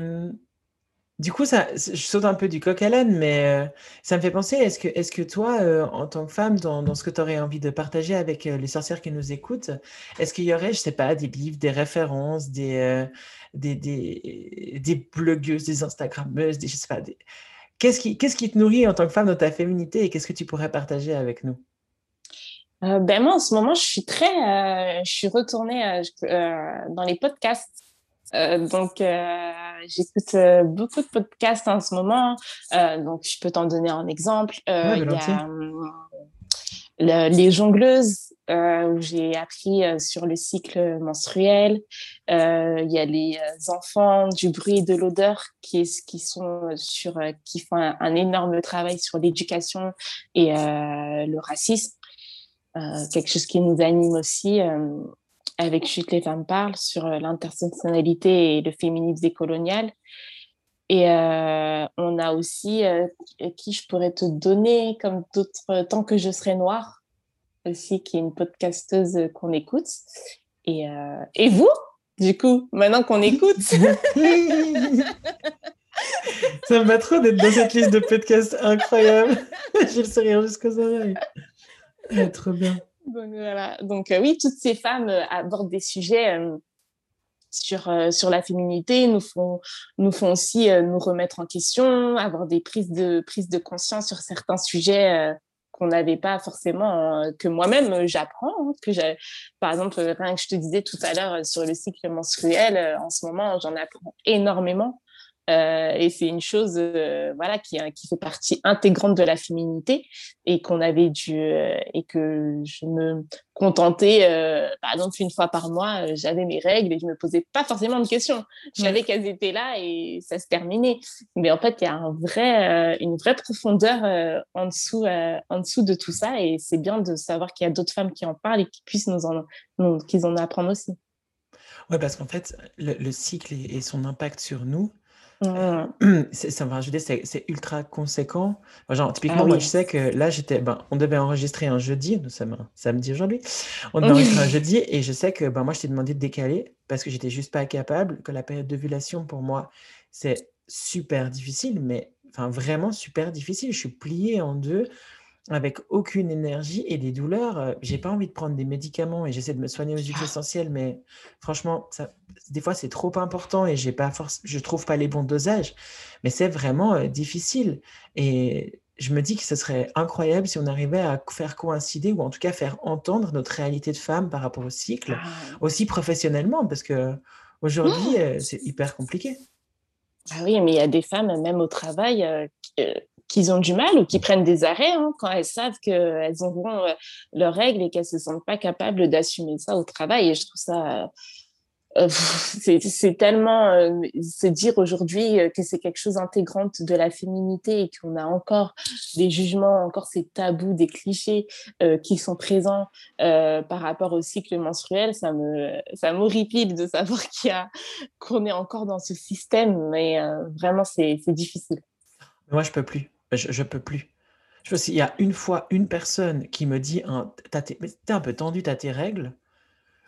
du coup, ça, je saute un peu du coq à l'âne, mais ça me fait penser, est-ce que, est que toi, en tant que femme, dans, ce que tu aurais envie de partager avec les sorcières qui nous écoutent, est-ce qu'il y aurait, je sais pas, des livres, des références, des, des, des, blogueuses, des Instagrammeuses, des, je sais pas, qu'est-ce qui, qu'est-ce qui te nourrit en tant que femme dans ta féminité et qu'est-ce que tu pourrais partager avec nous? Ben moi, en ce moment, je suis très, je suis retournée dans les podcasts euh, donc, euh, j'écoute euh, beaucoup de podcasts en ce moment. donc, je peux t'en donner un exemple. il y a les jongleuses où j'ai appris sur le cycle menstruel. Il y a les enfants du bruit et de l'odeur qui, qui sont sur, qui font un, énorme travail sur l'éducation et le racisme. quelque chose qui nous anime aussi avec Chute les femmes parlent sur l'intersectionnalité et le féminisme décolonial. Et on a aussi qui je pourrais te donner comme d'autres tant que je serai noire aussi, qui est une podcasteuse qu'on écoute. Et, euh, et vous, du coup, maintenant qu'on écoute? Ça me va trop d'être dans cette liste de podcasts incroyable. J'ai le sourire jusqu'aux oreilles. trop bien. Donc euh, oui, toutes ces femmes euh, abordent des sujets sur, sur la féminité, nous font, nous font aussi nous remettre en question, avoir des prises de, prises de conscience sur certains sujets qu'on n'avait pas forcément, euh, que moi-même euh, j'apprends. Hein, que par exemple, rien que je te disais tout à l'heure euh, sur le cycle menstruel, en ce moment, j'en apprends énormément. Euh, et c'est une chose euh, voilà qui, qui fait partie intégrante de la féminité et qu'on avait dû euh, et que je me contentais par exemple une fois par mois j'avais mes règles et je me posais pas forcément de questions. Je savais qu'elles étaient là et ça se terminait. Mais en fait il y a un vrai une vraie profondeur en dessous en dessous de tout ça et c'est bien de savoir qu'il y a d'autres femmes qui en parlent et qui puissent nous en nous, qu'ils en apprennent aussi. Ouais parce qu'en fait le, cycle et son impact sur nous Mmh. Ça je veux c'est ultra conséquent. genre, typiquement, ah moi, je sais que là, j'étais, ben, on devait enregistrer un jeudi, nous sommes un samedi aujourd'hui. On devait enregistrer un jeudi et je sais que ben, moi, je t'ai demandé de décaler parce que j'étais juste pas capable, que la période d'ovulation pour moi, c'est super difficile, mais enfin vraiment super difficile. Je suis pliée en deux avec aucune énergie et des douleurs. Euh, j'ai pas envie de prendre des médicaments et j'essaie de me soigner aux huiles essentielles, mais franchement, ça, des fois c'est trop important et j'ai pas force, je trouve pas les bons dosages. Mais c'est vraiment euh, difficile et je me dis que ce serait incroyable si on arrivait à faire coïncider ou en tout cas faire entendre notre réalité de femme par rapport au cycle, ah. aussi professionnellement, parce que aujourd'hui euh, c'est hyper compliqué. Ah oui, mais il y a des femmes, même au travail, qu'ils ont du mal ou qui prennent des arrêts hein, quand elles savent qu'elles auront euh, leurs règles et qu'elles ne se sentent pas capables d'assumer ça au travail. Et je trouve ça... Euh, c'est tellement euh, se dire aujourd'hui que c'est quelque chose intégrante de la féminité et qu'on a encore des jugements, encore ces tabous, des clichés qui sont présents par rapport au cycle menstruel, ça me ça m'horripile de savoir qu'il a qu'on est encore dans ce système, mais vraiment c'est difficile. Moi je peux plus. Je, je peux plus. Je sais, s'il y a une fois une personne qui me dit t'es un peu tendu, t'as tes règles.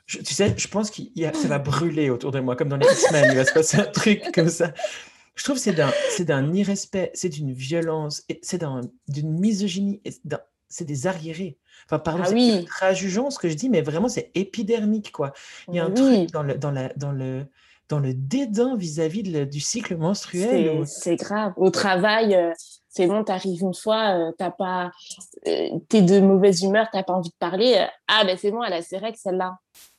tu sais, je pense que ça va brûler autour de moi, comme dans les semaines, il va se passer un truc comme ça. Je trouve que c'est d'un, c'est d'un irrespect, c'est d'une violence, c'est d'une misogynie, c'est des arriérés. Enfin, pardon, ah c'est très jugeant ce que je dis, mais vraiment, c'est épidermique, quoi. Il y a un truc dans le, dans, la, dans le, dans le dédain vis-à-vis du cycle menstruel. C'est grave. Au travail, euh, c'est bon, t'arrives une fois, euh, t'as pas, euh, t'es de mauvaise humeur, t'as pas envie de parler. ah ben c'est bon, elle a ses règles celle-là.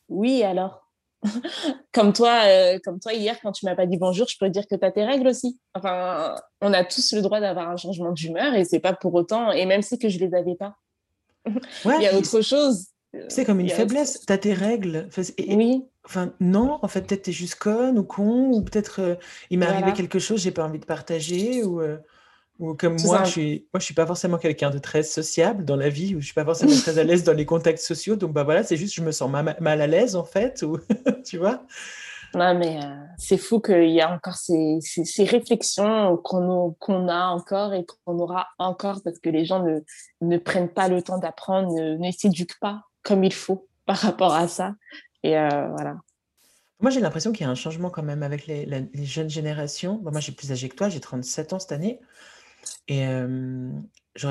Oui alors? comme toi, comme toi hier quand tu m'as pas dit bonjour, je peux dire que tu as tes règles aussi. Enfin, on a tous le droit d'avoir un changement d'humeur et c'est pas pour autant. Et même si que je les avais pas, il y a autre chose. C'est comme une faiblesse. Tu as tes règles. oui. Enfin, non, en fait, peut-être tu es juste conne ou con, ou peut-être euh, il m'est arrivé quelque chose, j'ai pas envie de partager, ou, euh, ou comme moi, je suis, moi, je suis pas forcément quelqu'un de très sociable dans la vie, ou je suis pas forcément très à l'aise dans les contacts sociaux, donc bah voilà, c'est juste je me sens mal à l'aise en fait, ou tu vois. Non, mais euh, c'est fou qu'il y a encore ces, ces, réflexions qu'on qu'on a encore et qu'on aura encore parce que les gens ne, ne prennent pas le temps d'apprendre, ne, ne s'éduquent pas comme il faut par rapport à ça. Et euh, voilà. Moi, j'ai l'impression qu'il y a un changement quand même avec les, jeunes générations. moi, j'ai plus âgé que toi, j'ai 37 ans cette année. Et euh, je,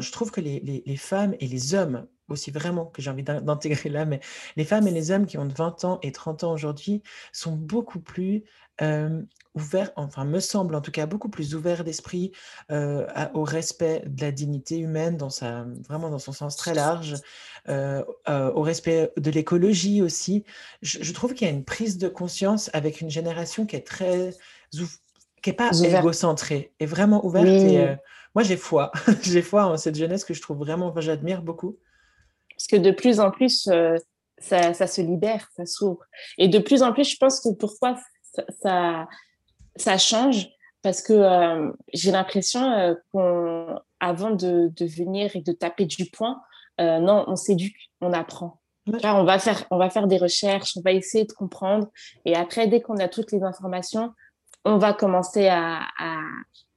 je trouve que les, femmes et les hommes aussi vraiment que j'ai envie d'intégrer là, mais les femmes et les hommes qui ont 20 ans et 30 ans aujourd'hui sont beaucoup plus ouverts, enfin me semble en tout cas beaucoup plus ouverts d'esprit au respect de la dignité humaine dans sa, vraiment dans son sens très large, au respect de l'écologie aussi. Je, trouve qu'il y a une prise de conscience avec une génération qui est très qui est pas égocentrée, est vraiment ouverte. Et, moi j'ai foi, j'ai foi en cette jeunesse que je trouve vraiment, j'admire beaucoup. Parce que de plus en plus, ça, ça, se libère, ça s'ouvre. Et de plus en plus, je pense que pourquoi ça, ça, ça change, parce que euh, j'ai l'impression euh, qu'avant de, de, venir et de taper du poing, euh, non, on s'éduque, on apprend. on, va faire, on va faire des recherches, on va essayer de comprendre. Et après, dès qu'on a toutes les informations, on va commencer à, à,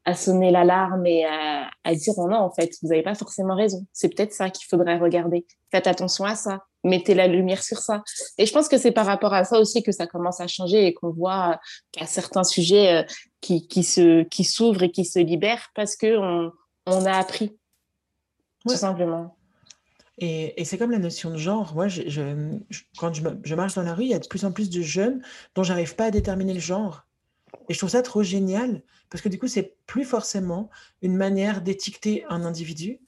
à sonner l'alarme et à, à, dire oh non, en fait, vous n'avez pas forcément raison. C'est peut-être ça qu'il faudrait regarder. Faites attention à ça. Mettez la lumière sur ça. Et je pense que c'est par rapport à ça aussi que ça commence à changer et qu'on voit qu'il y a certains sujets qui, qui se qui s'ouvrent et qui se libèrent parce que on, a appris tout simplement. Et, et c'est comme la notion de genre. Moi, je, je, quand je, je, marche dans la rue, il y a de plus en plus de jeunes dont j'arrive pas à déterminer le genre. Et je trouve ça trop génial parce que du coup, c'est plus forcément une manière d'étiqueter un individu,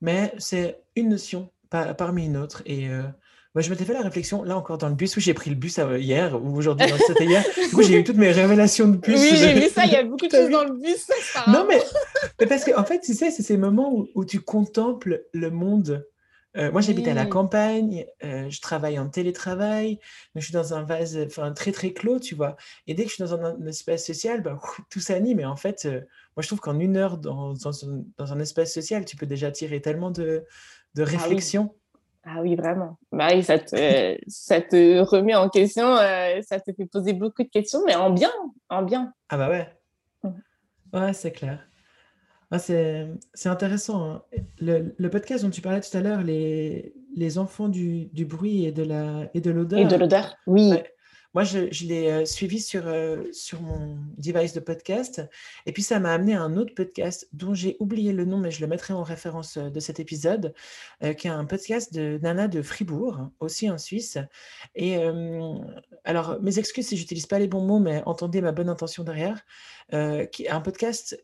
mais c'est une notion parmi une autre. Et euh, moi, je m'étais fait la réflexion, là encore dans le bus, où j'ai pris le bus euh, hier, ou aujourd'hui, c'était hier. Du coup, j'ai eu toutes mes révélations de bus. Oui, j'ai vu ça, il y a beaucoup de choses dans le bus. non, mais, mais, parce qu'en en fait, tu sais, c'est ces moments où, où, tu contemples le monde. Euh, moi, j'habite à la campagne, euh, je travaille en télétravail, mais je suis dans un vase enfin, très, très clos, tu vois. Et dès que je suis dans un, espace social, bah, tout s'anime. Et en fait, moi, je trouve qu'en une heure dans, dans, un, dans, un, espace social, tu peux déjà tirer tellement de, de réflexion. Ah oui, vraiment. Bah ça, te, ça te remet en question, euh, ça te fait poser beaucoup de questions, mais en bien, en bien. Ah bah ouais. Mmh. Ouais, c'est clair. Ah, c'est intéressant. Hein. Le, le, podcast dont tu parlais tout à l'heure, les, les enfants du, du bruit et de l'odeur. Et de l'odeur, oui. Moi, je, l'ai euh, suivi sur, euh, sur mon device de podcast. Et puis, ça m'a amené à un autre podcast dont j'ai oublié le nom, mais je le mettrai en référence euh, de cet épisode, qui est un podcast de Nana de Fribourg, aussi en Suisse. Et alors, mes excuses si j'utilise pas les bons mots, mais entendez ma bonne intention derrière. qui un podcast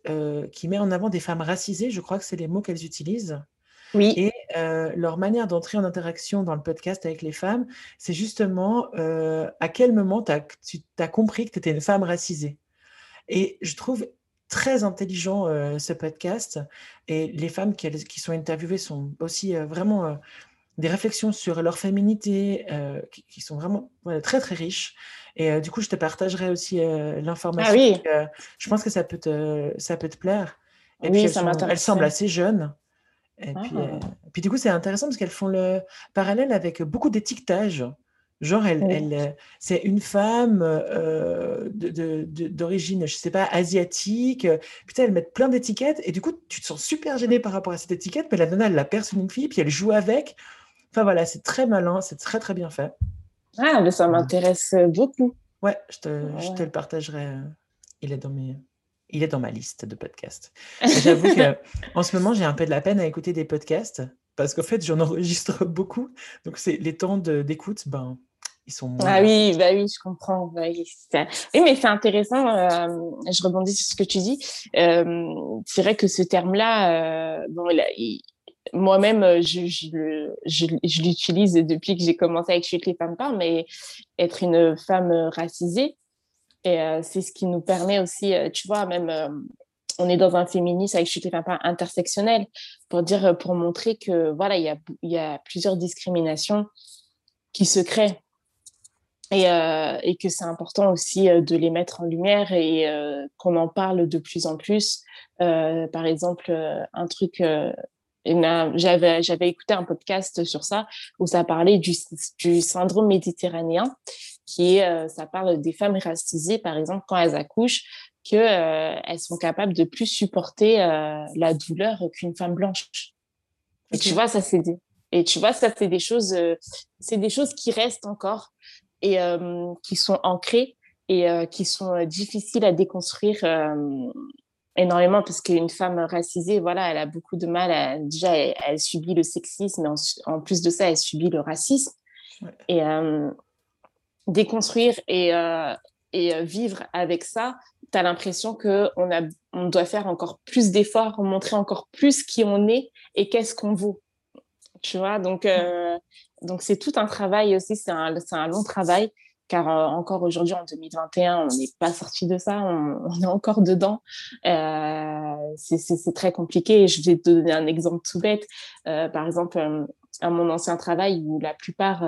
qui met en avant des femmes racisées, je crois que c'est les mots qu'elles utilisent. Oui. Et leur manière d'entrer en interaction dans le podcast avec les femmes, c'est justement à quel moment as, tu as compris que tu étais une femme racisée. Et je trouve très intelligent ce podcast. Et les femmes qui, qui sont interviewées sont aussi vraiment des réflexions sur leur féminité qui, sont vraiment très très riches. Et du coup, je te partagerai aussi ah l'information. oui. je pense que ça peut te, ça peut te plaire. Et oui, puis, ça elles semblent assez jeunes. Et puis, euh, ah. puis, du coup, c'est intéressant parce qu'elles font le parallèle avec beaucoup d'étiquetage. Genre, elle, elle euh, c'est une femme euh, d'origine, je sais pas, asiatique. Putain, elles mettent plein d'étiquettes et du coup, tu te sens super gêné par rapport à cette étiquette, mais la nana, elle la personnifie, puis elle joue avec. Enfin voilà, c'est très malin, c'est très très bien fait. Ah, mais ça m'intéresse beaucoup. Ouais, je te, je te le partagerai. Il est dans mes, il est dans ma liste de podcasts. J'avoue qu'en ce moment, j'ai un peu de la peine à écouter des podcasts parce qu'en fait, j'en enregistre beaucoup. Donc, c'est les temps d'écoute, ben, ils sont moins. Ah oui, bah oui, je comprends. Oui, mais c'est intéressant. Euh, je rebondis sur ce que tu dis. Euh, c'est vrai que ce terme-là, euh, bon, moi-même, je, je, je, l'utilise depuis que j'ai commencé avec Chute les femmes parlent, mais être une femme racisée, et euh, c'est ce qui nous permet aussi, euh, tu vois, même euh, on est dans un féminisme avec chute pas intersectionnel pour dire, pour montrer que voilà, il y a, plusieurs discriminations qui se créent et, que c'est important aussi de les mettre en lumière et qu'on en parle de plus en plus. par exemple, un truc j'avais j'avais écouté un podcast sur ça où ça parlait du syndrome méditerranéen qui est, euh, ça parle des femmes racisées, par exemple, quand elles accouchent, qu'elles euh, elles sont capables de plus supporter euh, la douleur qu'une femme blanche. Et tu vois, ça c'est des, et tu vois, ça c'est des choses, c'est des choses qui restent encore et qui sont ancrées et qui sont difficiles à déconstruire énormément parce qu'une femme racisée, voilà, elle a beaucoup de mal. À, déjà, elle, subit le sexisme, mais en, plus de ça, elle subit le racisme. Et, déconstruire et, euh, euh, vivre avec ça, tu as l'impression qu'on on doit faire encore plus d'efforts, montrer encore plus qui on est et qu'est-ce qu'on vaut. Tu vois, donc euh, donc c'est tout un travail aussi, c'est un, un long travail car encore aujourd'hui en 2021, on n'est pas sorti de ça, on, est encore dedans. Euh, c'est très compliqué. Je vais te donner un exemple tout bête. par exemple, à mon ancien travail où la plupart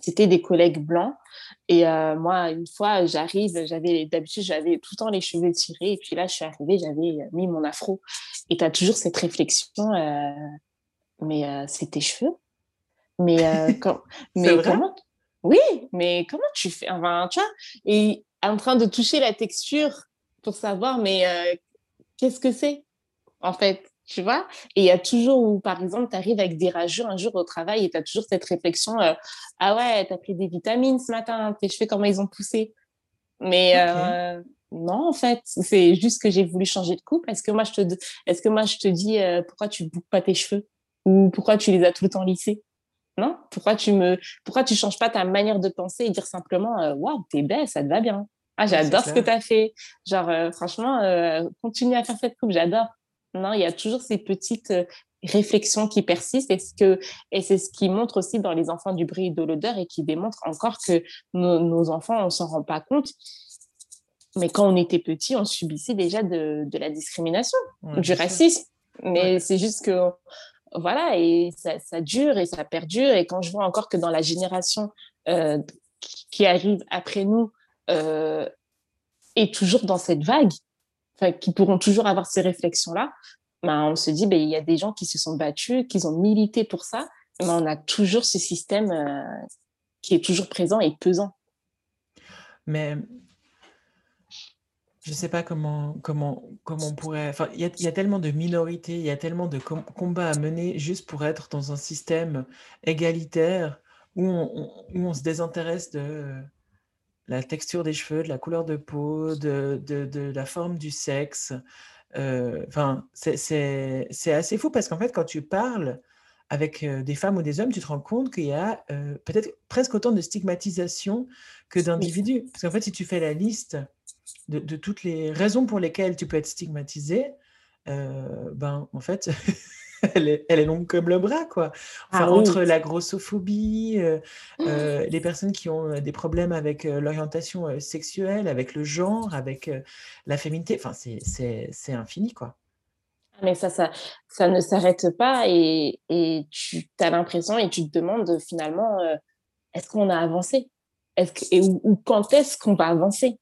c'était des collègues blancs. Et moi, une fois, j'arrive, j'avais d'habitude, j'avais tout le temps les cheveux tirés. Et puis là, je suis arrivée, j'avais mis mon afro. Et tu as toujours cette réflexion, mais c'est tes cheveux Mais, quand, mais comment Oui, mais comment tu fais Enfin, tu vois, et en train de toucher la texture pour savoir, mais qu'est-ce que c'est en fait? Tu vois? Et il y a toujours où, par exemple, tu arrives avec des rageux un jour au travail et tu as toujours cette réflexion euh, Ah ouais, tu as pris des vitamines ce matin, tes cheveux, comment ils ont poussé Mais euh, non, en fait, c'est juste que j'ai voulu changer de coupe. Est-ce que moi, je te, est-ce que moi, je te dis euh, pourquoi tu ne boucles pas tes cheveux? Ou pourquoi tu les as tout le temps lissés non? Pourquoi tu me, pourquoi tu changes pas ta manière de penser et dire simplement waouh, t'es belle, ça te va bien. Ah, j'adore ce que tu as fait. Genre, franchement, continue à faire cette coupe, j'adore. Non, il y a toujours ces petites euh, réflexions qui persistent et, ce que, et c'est ce qui montre aussi dans les enfants du bruit et de l'odeur et qui démontre encore que nos, enfants, on s'en rend pas compte. Mais quand on était petit, on subissait déjà de, de la discrimination, du racisme. Mais c'est juste que, voilà, et ça, ça, dure et ça perdure. Et quand je vois encore que dans la génération euh, qui arrive après nous, euh, est toujours dans cette vague, qui pourront toujours avoir ces réflexions-là, ben, on se dit, ben, il y a des gens qui se sont battus, qui ont milité pour ça, mais on a toujours ce système euh, qui est toujours présent et pesant. Mais je ne sais pas comment, comment, comment on pourrait. Enfin, il y, a tellement de minorités, il y a tellement de combats à mener juste pour être dans un système égalitaire où on, où on se désintéresse de, la texture des cheveux, de la couleur de peau, de, de, la forme du sexe. Euh, enfin, c'est assez fou parce qu'en fait, quand tu parles avec euh, des femmes ou des hommes, tu te rends compte qu'il y a euh, peut-être presque autant de stigmatisation que d'individus. Parce qu'en fait, si tu fais la liste de, de, toutes les raisons pour lesquelles tu peux être stigmatisé, ben, en fait, elle, est, longue comme le bras, quoi. Ah entre la grossophobie, euh, euh, les personnes qui ont euh, des problèmes avec l'orientation sexuelle, avec le genre, avec la féminité, enfin, c'est infini, quoi. Ah, mais ça, ça, ça ne s'arrête pas et, et tu as l'impression et tu te demandes finalement, est-ce qu'on a avancé? Est-ce que, et, ou quand est-ce qu'on va avancer?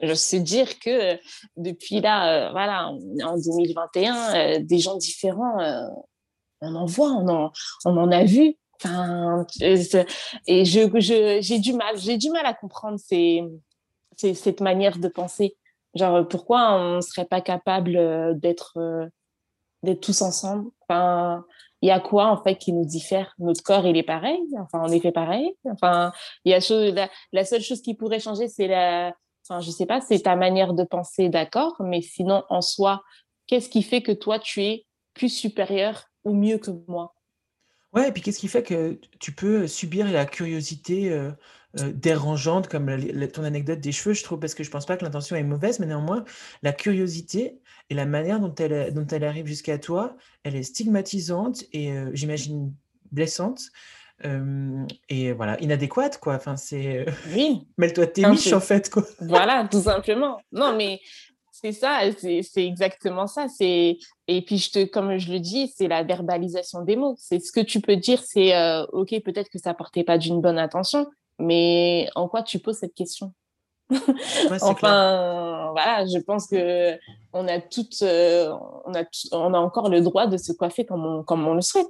Je sais dire que euh, depuis là, euh, voilà, en 2021, euh, des gens différents, on en voit, on en, on en a vu. Et j'ai du mal, j'ai du mal à comprendre cette manière de penser. Genre, pourquoi on ne serait pas capable d'être, d'être tous ensemble? Il y a quoi en fait qui nous diffère? Notre corps, il est pareil? Enfin, on est fait pareil? Enfin, il y a la seule chose qui pourrait changer, c'est la Je sais pas, c'est ta manière de penser, d'accord, mais sinon, en soi, qu'est-ce qui fait que toi, tu es plus supérieur ou mieux que moi? Ouais, et puis qu'est-ce qui fait que tu peux subir la curiosité euh, euh, dérangeante, comme ton anecdote des cheveux, je trouve, parce que je pense pas que l'intention est mauvaise, mais néanmoins, la curiosité et la manière dont elle, dont elle arrive jusqu'à toi, elle est stigmatisante et euh, j'imagine blessante et voilà, inadéquate, quoi. Enfin, c'est. Oui. Mêle-toi tes miches, en fait, quoi. Voilà, tout simplement. Non, mais c'est ça, c'est exactement ça. C'est et puis je te, comme je le dis, c'est la verbalisation des mots. C'est ce que tu peux dire. C'est ok, peut-être que ça portait pas d'une bonne intention, mais en quoi tu poses cette question? Enfin, voilà, je pense que on a toutes, on a, on a encore le droit de se coiffer comme on, comme on le souhaite.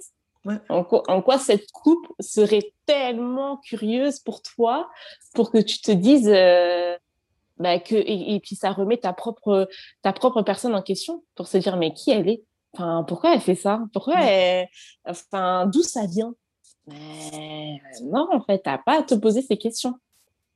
En, quoi, cette coupe serait tellement curieuse pour toi pour que tu te dises euh, bah, que et, puis ça remet ta propre ta propre personne en question pour se dire mais qui elle est? Enfin pourquoi elle fait ça? Pourquoi elle, enfin d'où ça vient? Mais non en fait t'as pas à te poser ces questions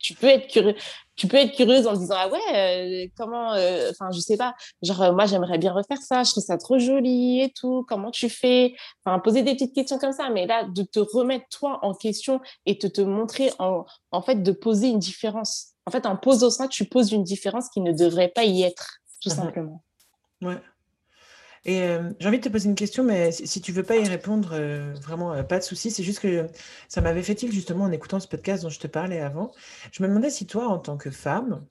tu peux être curieux tu peux être curieuse en disant ah ouais euh, comment euh, enfin je sais pas. Genre euh, moi j'aimerais bien refaire ça je trouve ça trop joli et tout comment tu fais? Enfin poser des petites questions comme ça mais là de te remettre toi en question et de te montrer en en fait de poser une différence. En fait en posant ça tu poses une différence qui ne devrait pas y être tout mmh simplement. Ouais et euh, j'ai envie de te poser une question, mais si, tu tu veux pas y répondre, euh, vraiment, euh, pas de souci. C'est juste que ça m'avait fait il justement en écoutant ce podcast dont je te parlais avant. Je me demandais si toi, en tant que femme,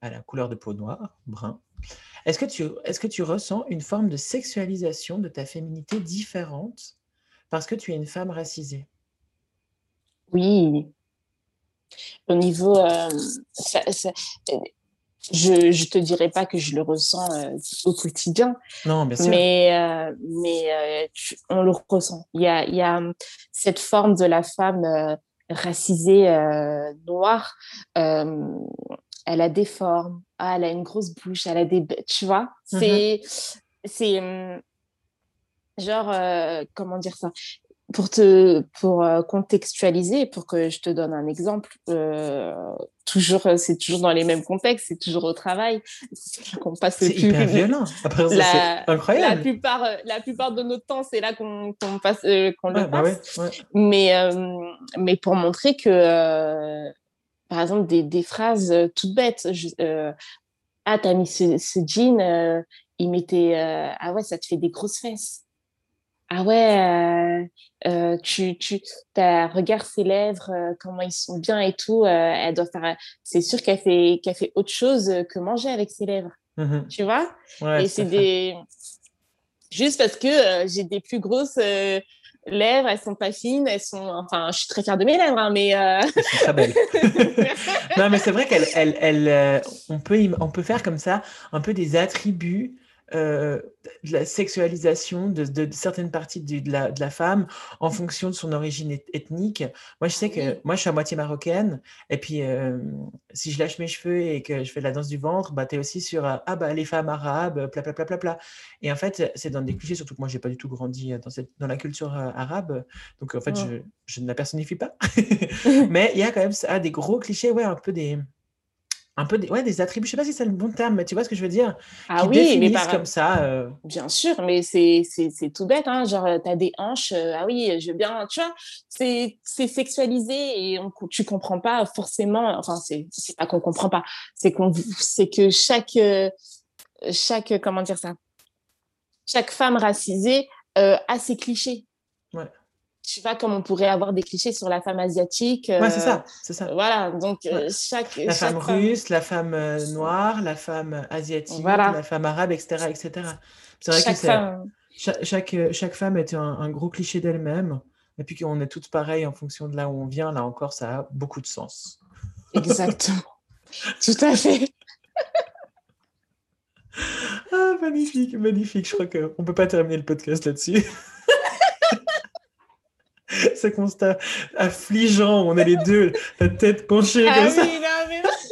à la couleur de peau noire, brun, Est-ce que, tu, est que tu ressens une forme de sexualisation de ta féminité différente parce que tu es une femme racisée? Oui. Au niveau... je ne te dirais pas que je le ressens euh, au quotidien. Non, bien sûr. Mais, euh, mais on le ressent. Il y a, y a cette forme de la femme racisée noire elle a des formes, ah, elle a une grosse bouche, elle a des... Tu vois mmh C'est... C'est... Hum, genre, euh, comment dire ça? Pour te pour euh, contextualiser pour que je te donne un exemple euh, toujours c'est toujours dans les mêmes contextes c'est toujours au travail qu'on passe c'est hyper violent après c'est incroyable la plupart la plupart de notre temps c'est là qu'on passe qu'on le bah passe mais mais pour montrer que par exemple, des, des phrases euh, toutes bêtes. euh, ah, t'as mis ce, ce jean, euh, il mettait. Euh, ah ouais, ça te fait des grosses fesses. Ah ouais, tu, tu as, regarde ses lèvres, comment ils sont bien et tout. elle doit faire. C'est sûr qu'elle fait, qu'elle fait autre chose que manger avec ses lèvres. Mmh tu vois? Ouais, Et c'est des. Juste parce que j'ai des plus grosses lèvres, elles sont pas fines, elles sont. Enfin, je suis très fière de mes lèvres, hein, mais. Euh... Elles sont très belles. non, mais c'est vrai qu'elle, elle, elle, euh, on peut, on peut faire comme ça un peu des attributs euh, de la sexualisation de, de, certaines parties de, de, la, de, la, femme en fonction de son origine ethnique. Moi, je sais que moi, je suis à moitié marocaine, et puis euh, si je lâche mes cheveux et que je fais la danse du ventre, bah, tu es aussi sur euh, ah, bah, les femmes arabes, pla, pla, pla, pla, pla. Et en fait, c'est dans des clichés, surtout que moi, j'ai pas du tout grandi dans, cette, dans la culture arabe, donc en fait, je, je, ne la personnifie pas. Mais il y a quand même ça, des gros clichés, ouais, un peu des un peu des, ouais, des attributs, je sais pas si c'est le bon terme, mais tu vois ce que je veux dire Ah qui oui, mais par... comme ça. Euh... Bien sûr, mais c'est tout bête, hein, genre tu as des hanches, euh, ah oui, je veux bien, tu vois, c'est sexualisé et on, tu comprends pas forcément, enfin c'est pas qu'on comprend pas, c'est qu'on c'est que chaque euh, chaque comment dire ça, chaque femme racisée a ses clichés. Ouais tu vois, comme on pourrait avoir des clichés sur la femme asiatique. ouais, c'est ça, c'est ça. Voilà, donc euh, chaque. La femme russe, la femme euh, noire, la femme asiatique, la femme arabe, etc. etc. C'est vrai chaque que femme... chaque, chaque, euh, chaque, femme est un, un gros cliché d'elle-même. Et puis qu'on est toutes pareilles en fonction de là où on vient, là encore, ça a beaucoup de sens. Exactement. Tout à fait. ah, magnifique, magnifique. Je crois qu'on ne peut pas terminer le podcast là-dessus. ce constat affligeant on est les deux, la tête penchée ah comme ça,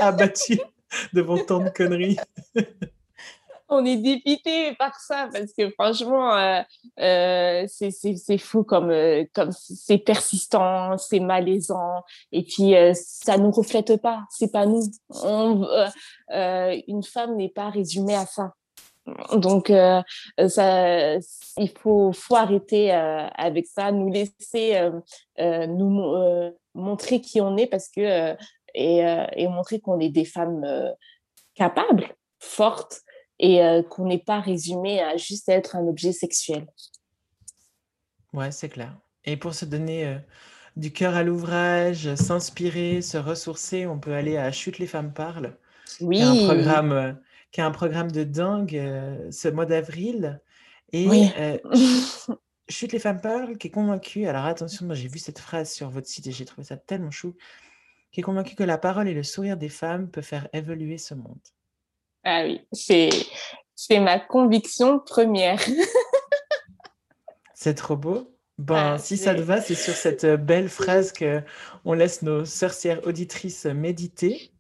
abattu devant tant de conneries. on est dépité par ça parce que franchement, euh, euh, c'est fou comme euh, comme c'est persistant, c'est malaisant et puis ça nous reflète pas, c'est pas nous. On, une femme n'est pas résumée à ça. Donc, euh, ça, il faut, faut arrêter euh, avec ça, nous laisser euh, nous montrer qui on est parce que et, et montrer qu'on est des femmes capables, fortes et qu'on n'est pas résumé à juste être un objet sexuel. Ouais, c'est clair. Et pour se donner du cœur à l'ouvrage, s'inspirer, se ressourcer, on peut aller à Chute les femmes parlent. Oui. Un programme qui a un programme de dingue euh, ce mois d'avril. Et euh, Chute les femmes parlent, qui est convaincu, alors attention, moi j'ai vu cette phrase sur votre site et j'ai trouvé ça tellement chou, qui est convaincu que la parole et le sourire des femmes peuvent faire évoluer ce monde. Ah oui, c'est, c'est ma conviction première. c'est trop beau. Bon, ah, si ça te va, c'est sur cette belle phrase que on laisse nos sorcières auditrices méditer.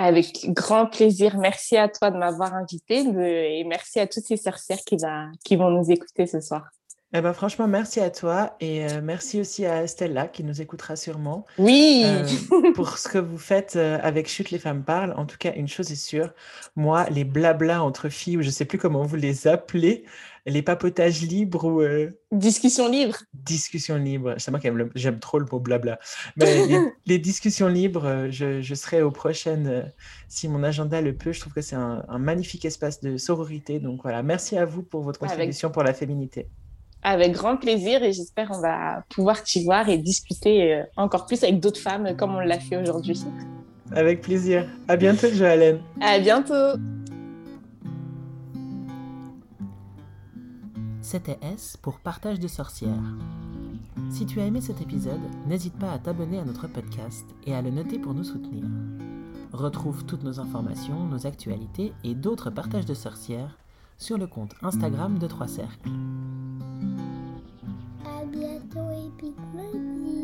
Avec grand plaisir. Merci à toi de m'avoir invité et merci à toutes ces sorcières qui, qui vont nous écouter ce soir. Eh ben, franchement, merci à toi et euh, merci aussi à Stella qui nous écoutera sûrement. Oui. Euh, pour ce que vous faites euh, avec Chute les femmes parlent. En tout cas, une chose est sûre, moi, les blablas entre filles, ou je sais plus comment vous les appelez, les papotages libres ou. Discussions libres. Discussions libres. C'est moi qui aime j'aime trop le mot blabla. Mais les, discussions libres, je, je, serai aux prochaines si mon agenda le peut. Je trouve que c'est un, magnifique espace de sororité. Donc voilà, merci à vous pour votre contribution pour la féminité. Avec grand plaisir et j'espère qu'on va pouvoir t'y voir et discuter encore plus avec d'autres femmes comme on l'a fait aujourd'hui. Avec plaisir. À bientôt, Joëlène. À bientôt. C'était S pour Partage de sorcières. Si tu as aimé cet épisode, n'hésite pas à t'abonner à notre podcast et à le noter pour nous soutenir. Retrouve toutes nos informations, nos actualités et d'autres partages de sorcières sur le compte Instagram de Trois Cercles. À bientôt et